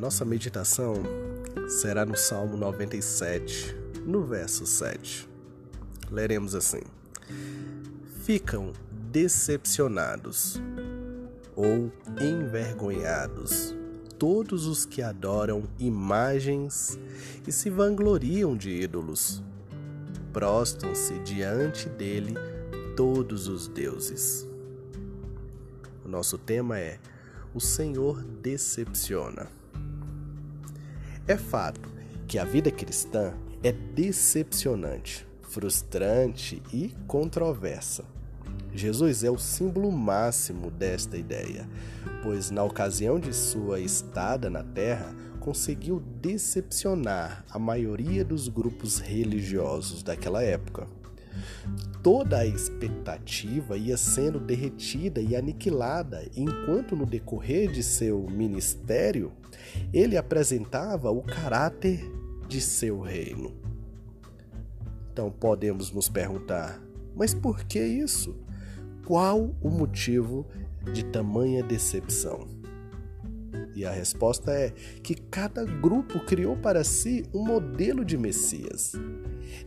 nossa meditação será no Salmo 97, no verso 7. Leremos assim: Ficam decepcionados ou envergonhados todos os que adoram imagens e se vangloriam de ídolos. Prostam-se diante dele todos os deuses. O nosso tema é: O Senhor decepciona. É fato que a vida cristã é decepcionante, frustrante e controversa. Jesus é o símbolo máximo desta ideia, pois na ocasião de sua estada na terra, conseguiu decepcionar a maioria dos grupos religiosos daquela época. Toda a expectativa ia sendo derretida e aniquilada, enquanto no decorrer de seu ministério ele apresentava o caráter de seu reino. Então podemos nos perguntar: mas por que isso? Qual o motivo de tamanha decepção? E a resposta é que cada grupo criou para si um modelo de Messias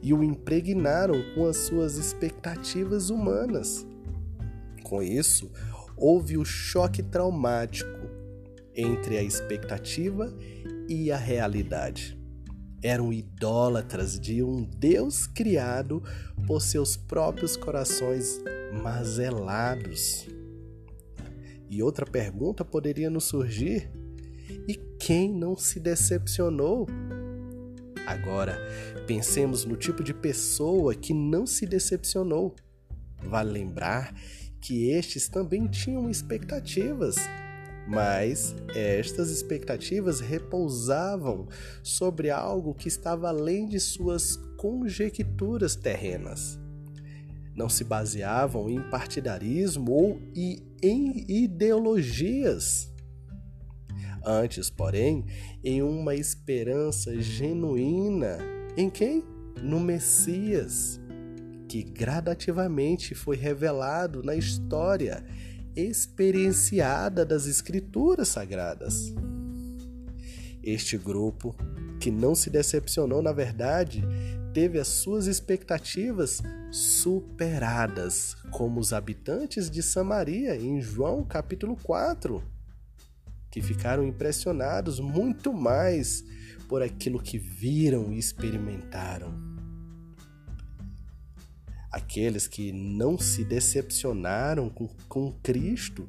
e o impregnaram com as suas expectativas humanas. Com isso, houve o choque traumático entre a expectativa e a realidade. Eram idólatras de um Deus criado por seus próprios corações mazelados. E outra pergunta poderia nos surgir: e quem não se decepcionou? Agora, pensemos no tipo de pessoa que não se decepcionou. Vale lembrar que estes também tinham expectativas, mas estas expectativas repousavam sobre algo que estava além de suas conjecturas terrenas não se baseavam em partidarismo ou em ideologias. Antes, porém, em uma esperança genuína em quem? No Messias, que gradativamente foi revelado na história experienciada das Escrituras Sagradas. Este grupo, que não se decepcionou, na verdade, teve as suas expectativas superadas, como os habitantes de Samaria em João capítulo 4, que ficaram impressionados muito mais por aquilo que viram e experimentaram. Aqueles que não se decepcionaram com, com Cristo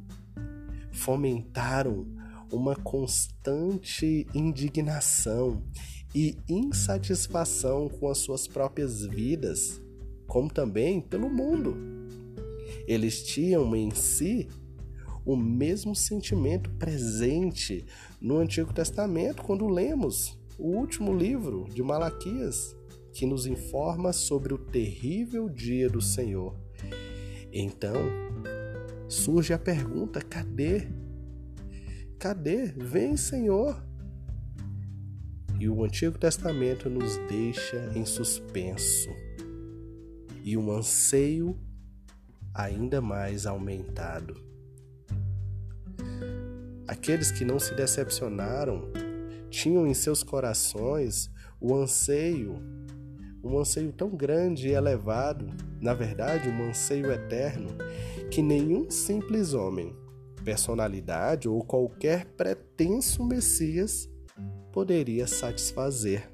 fomentaram uma constante indignação e insatisfação com as suas próprias vidas, como também pelo mundo. Eles tinham em si o mesmo sentimento presente no Antigo Testamento, quando lemos o último livro de Malaquias, que nos informa sobre o terrível dia do Senhor. Então, surge a pergunta: cadê? Cadê? Vem, Senhor. E o Antigo Testamento nos deixa em suspenso e um anseio ainda mais aumentado. Aqueles que não se decepcionaram tinham em seus corações o anseio, um anseio tão grande e elevado, na verdade, um anseio eterno, que nenhum simples homem, personalidade ou qualquer pretenso Messias poderia satisfazer.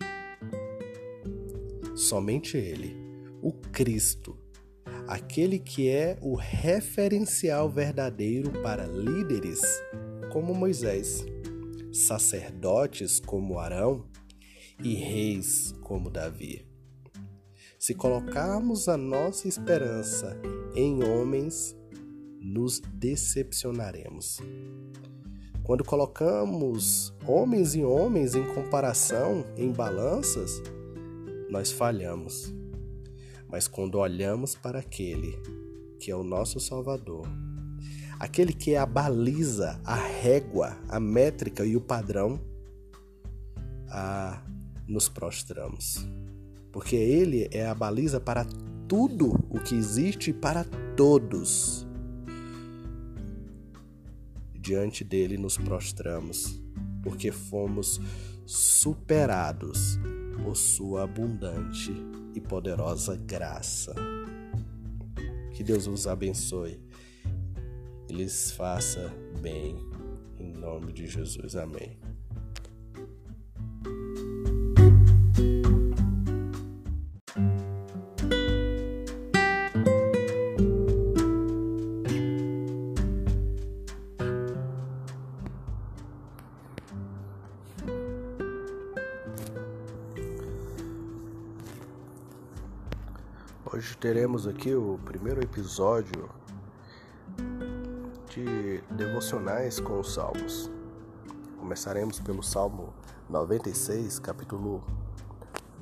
Somente Ele, o Cristo, aquele que é o referencial verdadeiro para líderes como Moisés, sacerdotes como Arão e reis como Davi. Se colocarmos a nossa esperança em homens, nos decepcionaremos. Quando colocamos homens e homens em comparação, em balanças, nós falhamos. Mas quando olhamos para aquele que é o nosso Salvador, aquele que é a baliza, a régua, a métrica e o padrão, a, nos prostramos. Porque ele é a baliza para tudo o que existe para todos diante dele nos prostramos porque fomos superados por Sua abundante e poderosa graça. Que Deus os abençoe e lhes faça bem. Em nome de Jesus. Amém. Hoje teremos aqui o primeiro episódio de devocionais com os Salmos. Começaremos pelo Salmo 96, capítulo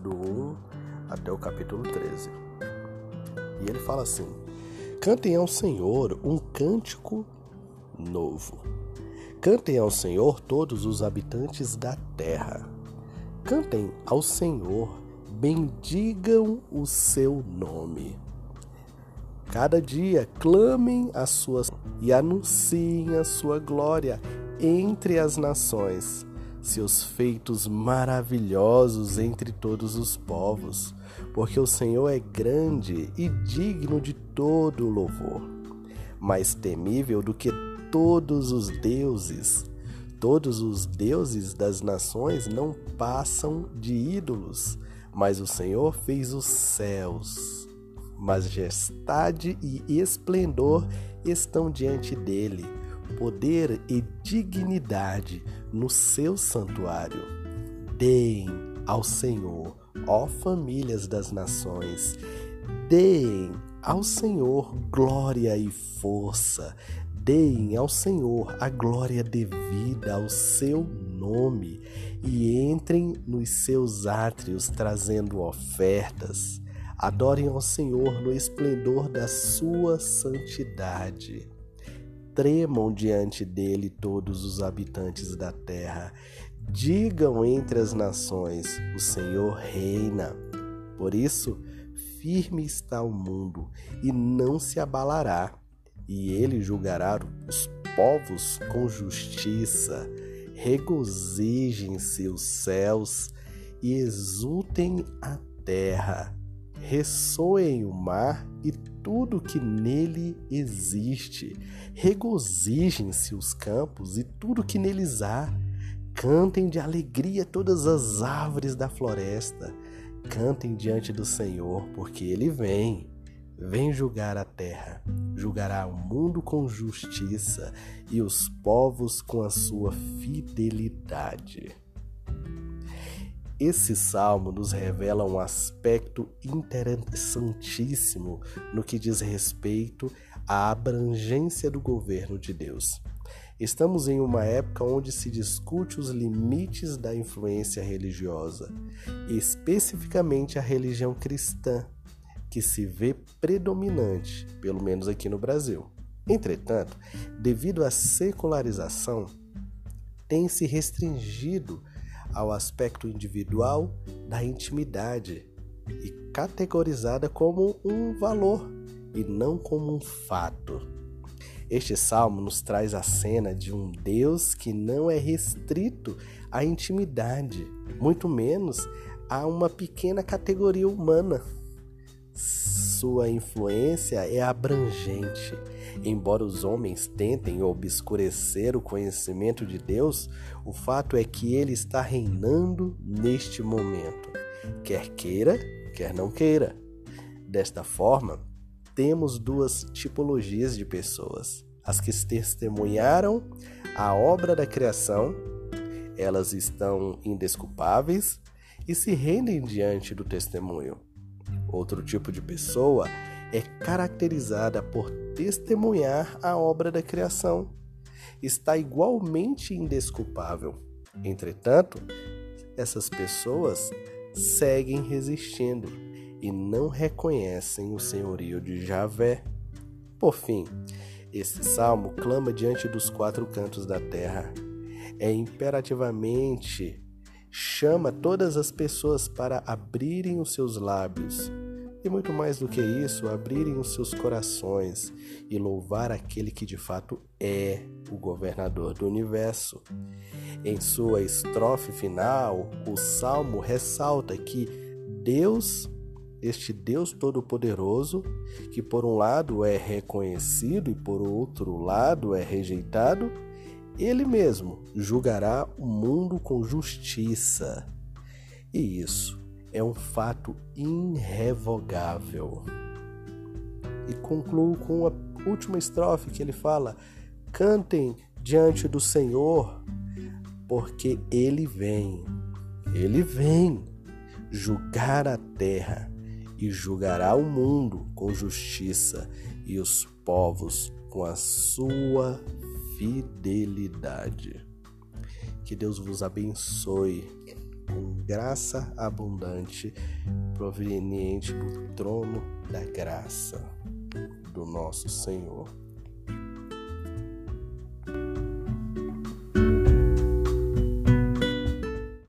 do 1 até o capítulo 13. E ele fala assim: Cantem ao Senhor um cântico novo. Cantem ao Senhor todos os habitantes da terra. Cantem ao Senhor bendigam o seu nome. Cada dia clamem as suas e anunciem a sua glória entre as nações, seus feitos maravilhosos entre todos os povos, porque o Senhor é grande e digno de todo louvor, mais temível do que todos os deuses. Todos os deuses das nações não passam de ídolos mas o Senhor fez os céus. Majestade e esplendor estão diante dele, poder e dignidade no seu santuário. Deem ao Senhor, ó famílias das nações, deem ao Senhor glória e força, deem ao Senhor a glória devida ao seu nome e entrem nos seus átrios trazendo ofertas. Adorem ao Senhor no esplendor da sua santidade. Tremam diante dele todos os habitantes da terra. Digam entre as nações: O Senhor reina. Por isso, firme está o mundo e não se abalará, e ele julgará os povos com justiça. Regozijem-se os céus e exultem a terra, ressoem o mar e tudo que nele existe, regozijem-se os campos e tudo que neles há, cantem de alegria todas as árvores da floresta, cantem diante do Senhor, porque ele vem. Vem julgar a terra, julgará o mundo com justiça e os povos com a sua fidelidade. Esse salmo nos revela um aspecto interessantíssimo no que diz respeito à abrangência do governo de Deus. Estamos em uma época onde se discute os limites da influência religiosa, especificamente a religião cristã que se vê predominante, pelo menos aqui no Brasil. Entretanto, devido à secularização, tem se restringido ao aspecto individual da intimidade e categorizada como um valor e não como um fato. Este salmo nos traz a cena de um Deus que não é restrito à intimidade, muito menos a uma pequena categoria humana sua influência é abrangente. Embora os homens tentem obscurecer o conhecimento de Deus, o fato é que ele está reinando neste momento, quer queira, quer não queira. Desta forma, temos duas tipologias de pessoas: as que testemunharam a obra da criação, elas estão indesculpáveis e se rendem diante do testemunho Outro tipo de pessoa é caracterizada por testemunhar a obra da criação. Está igualmente indesculpável. Entretanto, essas pessoas seguem resistindo e não reconhecem o senhorio de Javé. Por fim, esse salmo clama diante dos quatro cantos da terra. É imperativamente chama todas as pessoas para abrirem os seus lábios e muito mais do que isso, abrirem os seus corações e louvar aquele que de fato é o governador do universo. Em sua estrofe final, o salmo ressalta que Deus, este Deus Todo-Poderoso, que por um lado é reconhecido e por outro lado é rejeitado, ele mesmo julgará o mundo com justiça. E isso é um fato irrevogável. E concluo com a última estrofe que ele fala: Cantem diante do Senhor, porque ele vem, ele vem julgar a terra e julgará o mundo com justiça e os povos com a sua fidelidade. Que Deus vos abençoe com graça abundante proveniente do trono da graça do nosso Senhor.